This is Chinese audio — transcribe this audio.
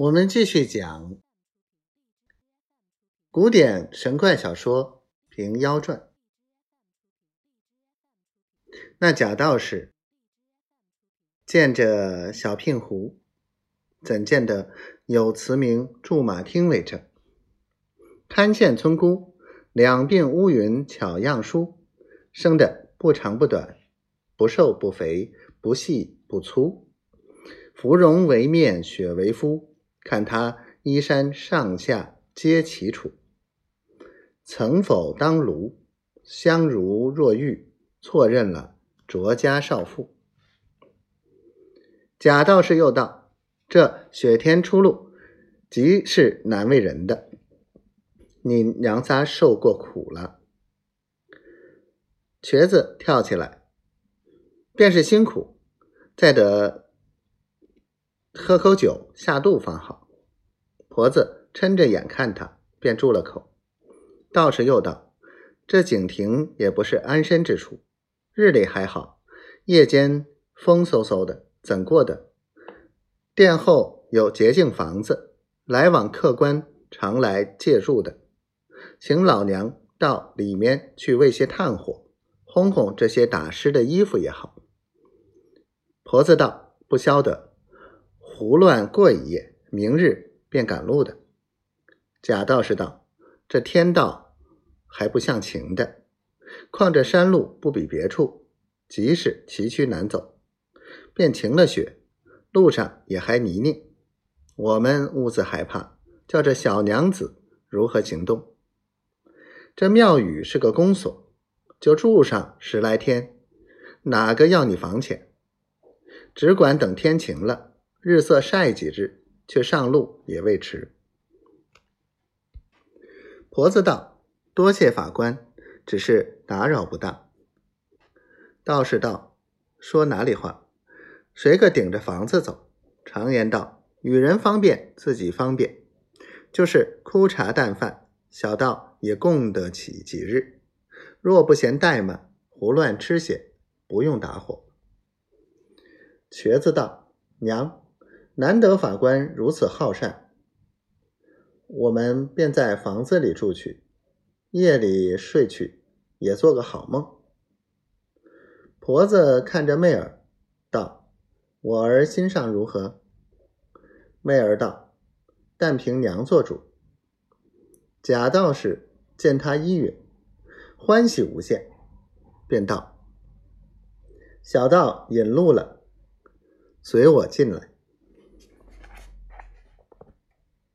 我们继续讲古典神怪小说《平妖传》。那贾道士见着小聘狐，怎见得有慈名驻马听为证？潘县村姑，两鬓乌云巧样梳，生得不长不短，不瘦不肥，不细不粗，芙蓉为面，雪为肤。看他衣衫上下皆齐楚，曾否当卢？相如若玉，错认了卓家少妇。贾道士又道：“这雪天出路，极是难为人的。你娘仨受过苦了。”瘸子跳起来，便是辛苦，再得。喝口酒下肚方好。婆子嗔着眼看他，便住了口。道士又道：“这景亭也不是安身之处，日里还好，夜间风嗖嗖的，怎过的？殿后有洁净房子，来往客官常来借住的，请老娘到里面去喂些炭火，烘烘这些打湿的衣服也好。”婆子道：“不消得。”胡乱过一夜，明日便赶路的。贾道士道：“这天道还不像晴的，况这山路不比别处，即使崎岖难走，便晴了雪，路上也还泥泞。我们兀自害怕，叫这小娘子如何行动？这庙宇是个公所，就住上十来天，哪个要你房钱？只管等天晴了。”日色晒几日，却上路也未迟。婆子道：“多谢法官，只是打扰不大。”道士道：“说哪里话？谁个顶着房子走？常言道，与人方便，自己方便。就是枯茶淡饭，小道也供得起几日。若不嫌怠慢，胡乱吃些，不用打火。”瘸子道：“娘。”难得法官如此好善，我们便在房子里住去，夜里睡去，也做个好梦。婆子看着媚儿，道：“我儿心上如何？”媚儿道：“但凭娘做主。”贾道士见他依允，欢喜无限，便道：“小道引路了，随我进来。”